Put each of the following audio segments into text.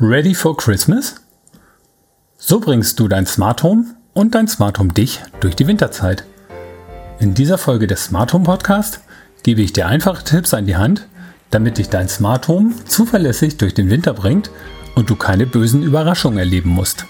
Ready for Christmas? So bringst du dein Smart Home und dein Smart Home dich durch die Winterzeit. In dieser Folge des Smart Home Podcast gebe ich dir einfache Tipps an die Hand, damit dich dein Smart Home zuverlässig durch den Winter bringt und du keine bösen Überraschungen erleben musst.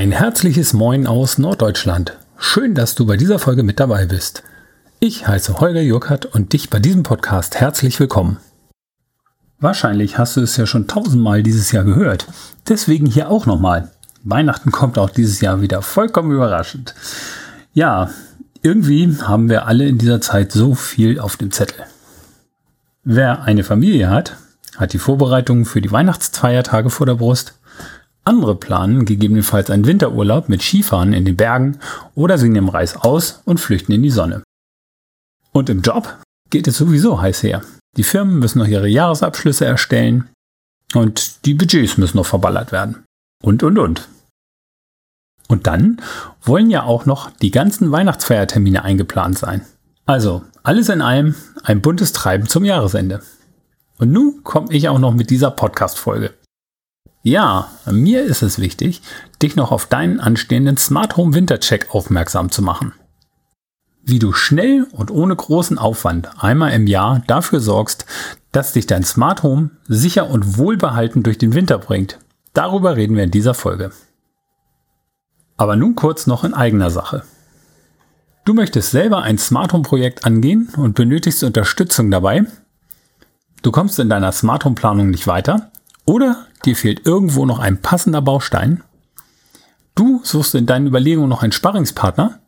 Ein herzliches Moin aus Norddeutschland. Schön, dass du bei dieser Folge mit dabei bist. Ich heiße Holger Jurkert und dich bei diesem Podcast herzlich willkommen. Wahrscheinlich hast du es ja schon tausendmal dieses Jahr gehört. Deswegen hier auch nochmal. Weihnachten kommt auch dieses Jahr wieder vollkommen überraschend. Ja, irgendwie haben wir alle in dieser Zeit so viel auf dem Zettel. Wer eine Familie hat, hat die Vorbereitungen für die Weihnachtsfeiertage vor der Brust andere planen gegebenenfalls einen Winterurlaub mit Skifahren in den Bergen oder sie nehmen Reis aus und flüchten in die Sonne. Und im Job geht es sowieso heiß her. Die Firmen müssen noch ihre Jahresabschlüsse erstellen und die Budgets müssen noch verballert werden. Und, und, und. Und dann wollen ja auch noch die ganzen Weihnachtsfeiertermine eingeplant sein. Also alles in allem ein buntes Treiben zum Jahresende. Und nun komme ich auch noch mit dieser Podcast-Folge. Ja, mir ist es wichtig, dich noch auf deinen anstehenden Smart Home Wintercheck aufmerksam zu machen. Wie du schnell und ohne großen Aufwand einmal im Jahr dafür sorgst, dass dich dein Smart Home sicher und wohlbehalten durch den Winter bringt. Darüber reden wir in dieser Folge. Aber nun kurz noch in eigener Sache. Du möchtest selber ein Smart Home Projekt angehen und benötigst Unterstützung dabei? Du kommst in deiner Smart Home Planung nicht weiter? Oder dir fehlt irgendwo noch ein passender Baustein? Du suchst in deinen Überlegungen noch einen Sparringspartner?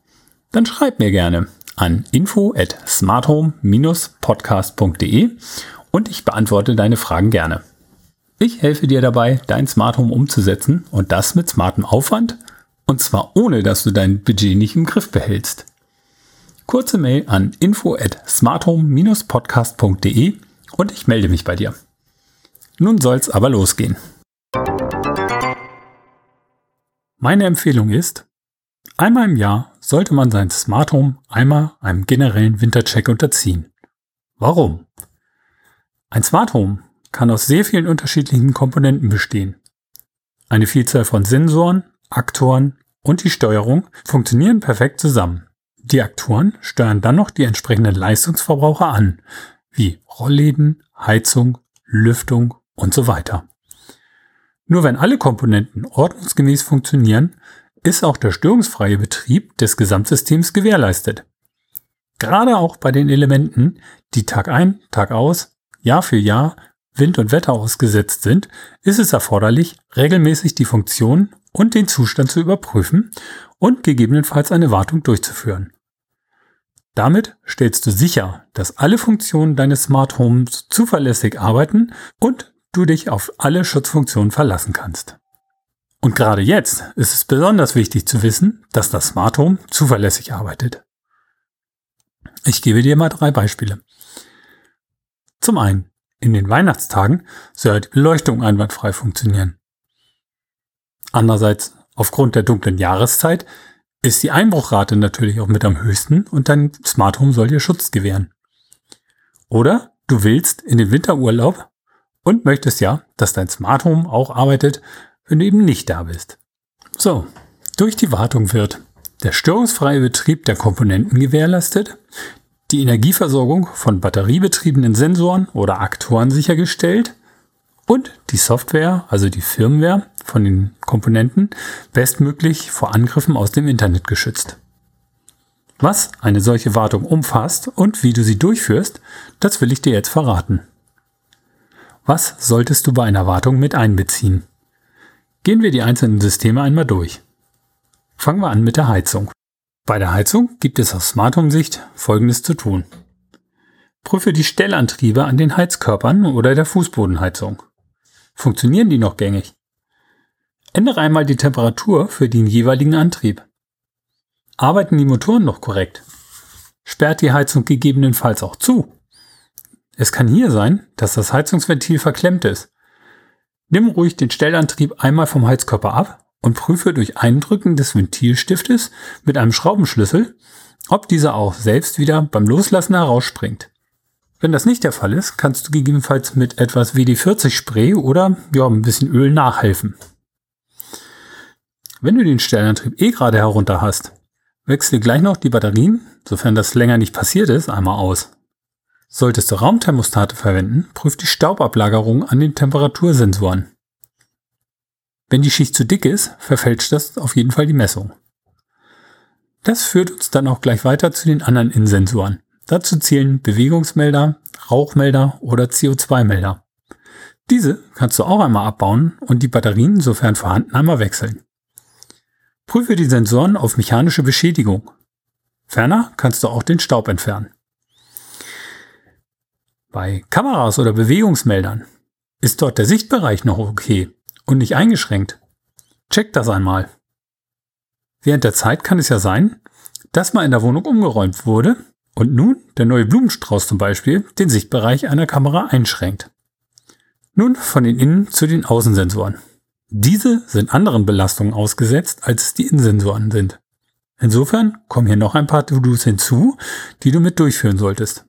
Dann schreib mir gerne an info at smarthome-podcast.de und ich beantworte deine Fragen gerne. Ich helfe dir dabei, dein Smart Home umzusetzen und das mit smartem Aufwand und zwar ohne, dass du dein Budget nicht im Griff behältst. Kurze Mail an info at smarthome-podcast.de und ich melde mich bei dir. Nun soll's aber losgehen. Meine Empfehlung ist, einmal im Jahr sollte man sein Smart Home einmal einem generellen Wintercheck unterziehen. Warum? Ein Smart Home kann aus sehr vielen unterschiedlichen Komponenten bestehen. Eine Vielzahl von Sensoren, Aktoren und die Steuerung funktionieren perfekt zusammen. Die Aktoren steuern dann noch die entsprechenden Leistungsverbraucher an, wie Rollläden, Heizung, Lüftung und so weiter. Nur wenn alle Komponenten ordnungsgemäß funktionieren, ist auch der störungsfreie Betrieb des Gesamtsystems gewährleistet. Gerade auch bei den Elementen, die Tag ein, Tag aus, Jahr für Jahr Wind und Wetter ausgesetzt sind, ist es erforderlich, regelmäßig die Funktion und den Zustand zu überprüfen und gegebenenfalls eine Wartung durchzuführen. Damit stellst du sicher, dass alle Funktionen deines Smart Homes zuverlässig arbeiten und du dich auf alle Schutzfunktionen verlassen kannst. Und gerade jetzt ist es besonders wichtig zu wissen, dass das Smart Home zuverlässig arbeitet. Ich gebe dir mal drei Beispiele. Zum einen, in den Weihnachtstagen soll die Beleuchtung einwandfrei funktionieren. Andererseits, aufgrund der dunklen Jahreszeit ist die Einbruchrate natürlich auch mit am höchsten und dein Smart Home soll dir Schutz gewähren. Oder du willst in den Winterurlaub und möchtest ja, dass dein Smart Home auch arbeitet, wenn du eben nicht da bist. So, durch die Wartung wird der störungsfreie Betrieb der Komponenten gewährleistet, die Energieversorgung von batteriebetriebenen Sensoren oder Aktoren sichergestellt und die Software, also die Firmware von den Komponenten, bestmöglich vor Angriffen aus dem Internet geschützt. Was eine solche Wartung umfasst und wie du sie durchführst, das will ich dir jetzt verraten. Was solltest du bei einer Wartung mit einbeziehen? Gehen wir die einzelnen Systeme einmal durch. Fangen wir an mit der Heizung. Bei der Heizung gibt es aus Smart Home Sicht Folgendes zu tun. Prüfe die Stellantriebe an den Heizkörpern oder der Fußbodenheizung. Funktionieren die noch gängig? Ändere einmal die Temperatur für den jeweiligen Antrieb. Arbeiten die Motoren noch korrekt? Sperrt die Heizung gegebenenfalls auch zu? Es kann hier sein, dass das Heizungsventil verklemmt ist. Nimm ruhig den Stellantrieb einmal vom Heizkörper ab und prüfe durch Eindrücken des Ventilstiftes mit einem Schraubenschlüssel, ob dieser auch selbst wieder beim Loslassen herausspringt. Wenn das nicht der Fall ist, kannst du gegebenenfalls mit etwas WD-40 Spray oder ja, ein bisschen Öl nachhelfen. Wenn du den Stellantrieb eh gerade herunter hast, wechsle gleich noch die Batterien, sofern das länger nicht passiert ist, einmal aus. Solltest du Raumthermostate verwenden, prüf die Staubablagerung an den Temperatursensoren. Wenn die Schicht zu dick ist, verfälscht das auf jeden Fall die Messung. Das führt uns dann auch gleich weiter zu den anderen Innensensoren. Dazu zählen Bewegungsmelder, Rauchmelder oder CO2-Melder. Diese kannst du auch einmal abbauen und die Batterien, sofern vorhanden, einmal wechseln. Prüfe die Sensoren auf mechanische Beschädigung. Ferner kannst du auch den Staub entfernen. Bei Kameras oder Bewegungsmeldern ist dort der Sichtbereich noch okay und nicht eingeschränkt. Check das einmal. Während der Zeit kann es ja sein, dass mal in der Wohnung umgeräumt wurde und nun der neue Blumenstrauß zum Beispiel den Sichtbereich einer Kamera einschränkt. Nun von den Innen zu den Außensensoren. Diese sind anderen Belastungen ausgesetzt, als es die Innensensoren sind. Insofern kommen hier noch ein paar To-Dos hinzu, die du mit durchführen solltest.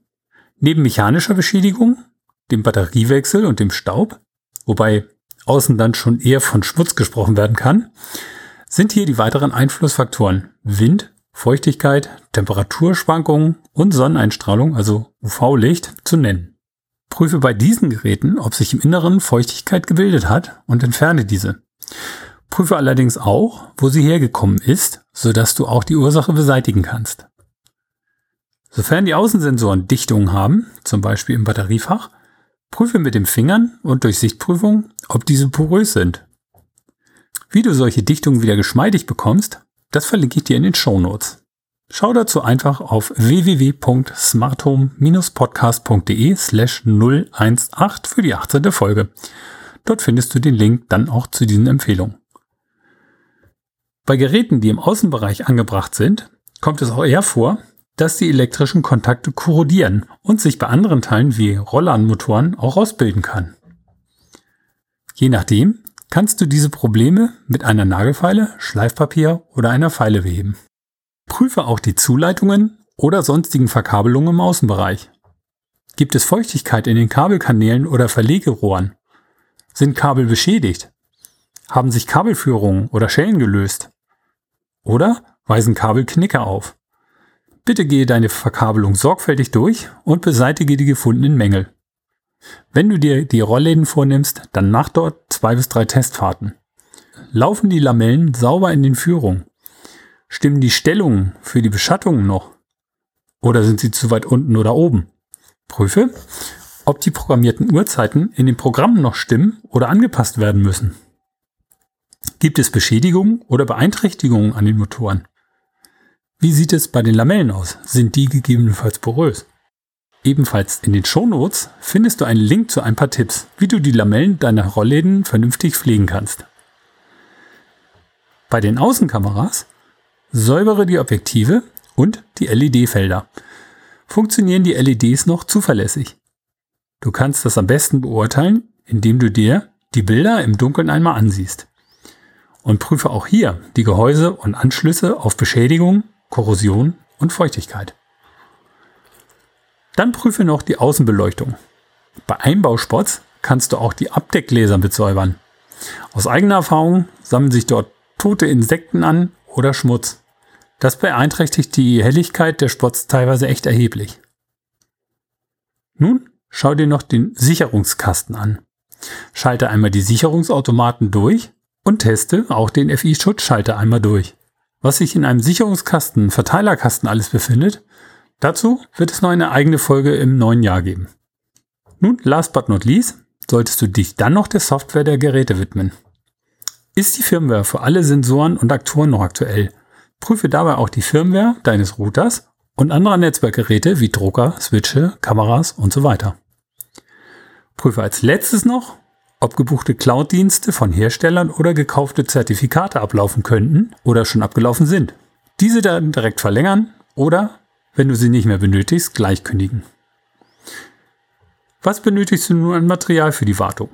Neben mechanischer Beschädigung, dem Batteriewechsel und dem Staub, wobei außen dann schon eher von Schmutz gesprochen werden kann, sind hier die weiteren Einflussfaktoren Wind, Feuchtigkeit, Temperaturschwankungen und Sonneneinstrahlung, also UV-Licht, zu nennen. Prüfe bei diesen Geräten, ob sich im Inneren Feuchtigkeit gebildet hat und entferne diese. Prüfe allerdings auch, wo sie hergekommen ist, sodass du auch die Ursache beseitigen kannst. Sofern die Außensensoren Dichtungen haben, zum Beispiel im Batteriefach, prüfe mit den Fingern und durch Sichtprüfung, ob diese porös sind. Wie du solche Dichtungen wieder geschmeidig bekommst, das verlinke ich dir in den Show Notes. Schau dazu einfach auf www.smarthome-podcast.de slash 018 für die 18. Folge. Dort findest du den Link dann auch zu diesen Empfehlungen. Bei Geräten, die im Außenbereich angebracht sind, kommt es auch eher vor, dass die elektrischen Kontakte korrodieren und sich bei anderen Teilen wie Rollladenmotoren auch ausbilden kann. Je nachdem, kannst du diese Probleme mit einer Nagelfeile, Schleifpapier oder einer Feile beheben. Prüfe auch die Zuleitungen oder sonstigen Verkabelungen im Außenbereich. Gibt es Feuchtigkeit in den Kabelkanälen oder Verlegerohren? Sind Kabel beschädigt? Haben sich Kabelführungen oder Schellen gelöst? Oder weisen Kabel Knicke auf? Bitte gehe deine Verkabelung sorgfältig durch und beseitige die gefundenen Mängel. Wenn du dir die Rollläden vornimmst, dann mach dort zwei bis drei Testfahrten. Laufen die Lamellen sauber in den Führungen? Stimmen die Stellungen für die Beschattungen noch? Oder sind sie zu weit unten oder oben? Prüfe, ob die programmierten Uhrzeiten in den Programmen noch stimmen oder angepasst werden müssen. Gibt es Beschädigungen oder Beeinträchtigungen an den Motoren? Wie sieht es bei den Lamellen aus? Sind die gegebenenfalls porös? Ebenfalls in den Shownotes findest du einen Link zu ein paar Tipps, wie du die Lamellen deiner Rollläden vernünftig pflegen kannst. Bei den Außenkameras säubere die Objektive und die LED-Felder. Funktionieren die LEDs noch zuverlässig? Du kannst das am besten beurteilen, indem du dir die Bilder im Dunkeln einmal ansiehst. Und prüfe auch hier die Gehäuse und Anschlüsse auf Beschädigung, Korrosion und Feuchtigkeit. Dann prüfe noch die Außenbeleuchtung. Bei Einbauspots kannst du auch die Abdeckgläser besäubern. Aus eigener Erfahrung sammeln sich dort tote Insekten an oder Schmutz. Das beeinträchtigt die Helligkeit der Spots teilweise echt erheblich. Nun schau dir noch den Sicherungskasten an. Schalte einmal die Sicherungsautomaten durch und teste auch den FI-Schutzschalter einmal durch. Was sich in einem Sicherungskasten, Verteilerkasten alles befindet, Dazu wird es noch eine eigene Folge im neuen Jahr geben. Nun, last but not least, solltest du dich dann noch der Software der Geräte widmen. Ist die Firmware für alle Sensoren und Aktoren noch aktuell? Prüfe dabei auch die Firmware deines Routers und anderer Netzwerkgeräte wie Drucker, Switche, Kameras und so weiter. Prüfe als letztes noch, ob gebuchte Cloud-Dienste von Herstellern oder gekaufte Zertifikate ablaufen könnten oder schon abgelaufen sind. Diese dann direkt verlängern oder wenn du sie nicht mehr benötigst, gleich kündigen. Was benötigst du nun an Material für die Wartung?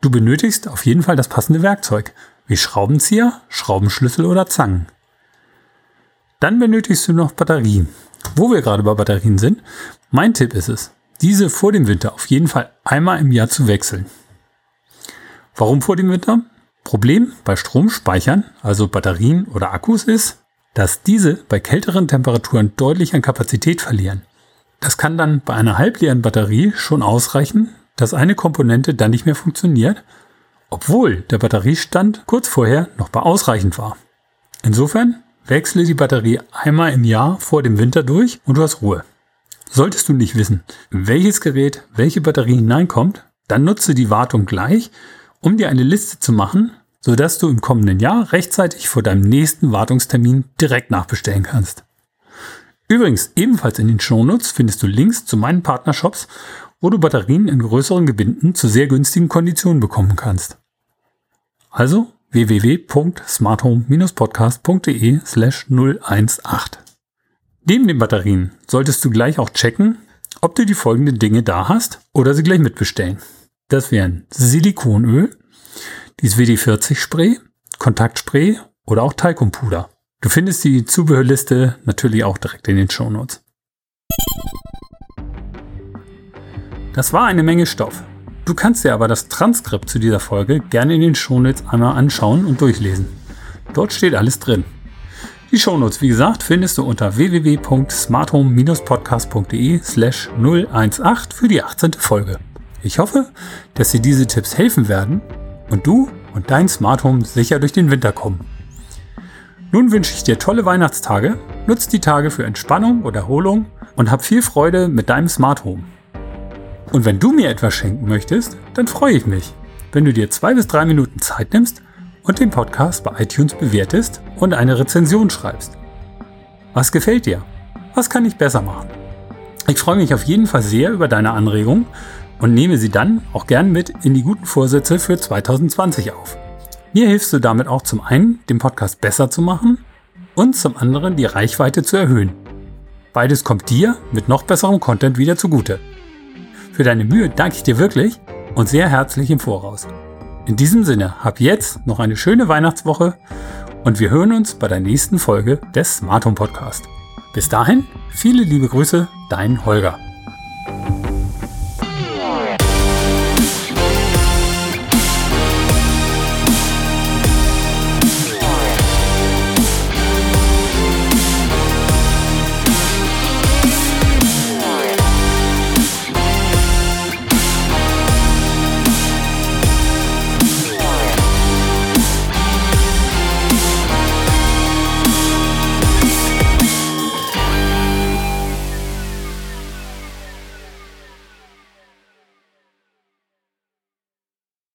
Du benötigst auf jeden Fall das passende Werkzeug, wie Schraubenzieher, Schraubenschlüssel oder Zangen. Dann benötigst du noch Batterien. Wo wir gerade bei Batterien sind, mein Tipp ist es, diese vor dem Winter auf jeden Fall einmal im Jahr zu wechseln. Warum vor dem Winter? Problem bei Stromspeichern, also Batterien oder Akkus, ist, dass diese bei kälteren Temperaturen deutlich an Kapazität verlieren. Das kann dann bei einer halbleeren Batterie schon ausreichen, dass eine Komponente dann nicht mehr funktioniert, obwohl der Batteriestand kurz vorher noch bei ausreichend war. Insofern wechsle die Batterie einmal im Jahr vor dem Winter durch und du hast Ruhe. Solltest du nicht wissen, welches Gerät welche Batterie hineinkommt, dann nutze die Wartung gleich, um dir eine Liste zu machen, sodass du im kommenden Jahr rechtzeitig vor deinem nächsten Wartungstermin direkt nachbestellen kannst. Übrigens, ebenfalls in den Shownotes findest du Links zu meinen Partnershops, wo du Batterien in größeren Gebinden zu sehr günstigen Konditionen bekommen kannst. Also www.smarthome-podcast.de slash 018. Neben den Batterien solltest du gleich auch checken, ob du die folgenden Dinge da hast oder sie gleich mitbestellen. Das wären Silikonöl, dieses WD-40 Spray, Kontaktspray oder auch Talkumpuder. Du findest die Zubehörliste natürlich auch direkt in den Shownotes. Das war eine Menge Stoff. Du kannst dir aber das Transkript zu dieser Folge gerne in den Shownotes einmal anschauen und durchlesen. Dort steht alles drin. Die Shownotes, wie gesagt, findest du unter www.smarthome-podcast.de slash 018 für die 18. Folge. Ich hoffe, dass dir diese Tipps helfen werden und du und dein Smart Home sicher durch den Winter kommen. Nun wünsche ich dir tolle Weihnachtstage, nutz die Tage für Entspannung oder Erholung und hab viel Freude mit deinem Smart Home. Und wenn du mir etwas schenken möchtest, dann freue ich mich, wenn du dir zwei bis drei Minuten Zeit nimmst und den Podcast bei iTunes bewertest und eine Rezension schreibst. Was gefällt dir? Was kann ich besser machen? Ich freue mich auf jeden Fall sehr über deine Anregungen und nehme sie dann auch gern mit in die guten Vorsätze für 2020 auf. Mir hilfst du damit auch zum einen, den Podcast besser zu machen und zum anderen die Reichweite zu erhöhen. Beides kommt dir mit noch besserem Content wieder zugute. Für deine Mühe danke ich dir wirklich und sehr herzlich im Voraus. In diesem Sinne, hab jetzt noch eine schöne Weihnachtswoche und wir hören uns bei der nächsten Folge des Smart Home Podcast. Bis dahin, viele liebe Grüße, dein Holger.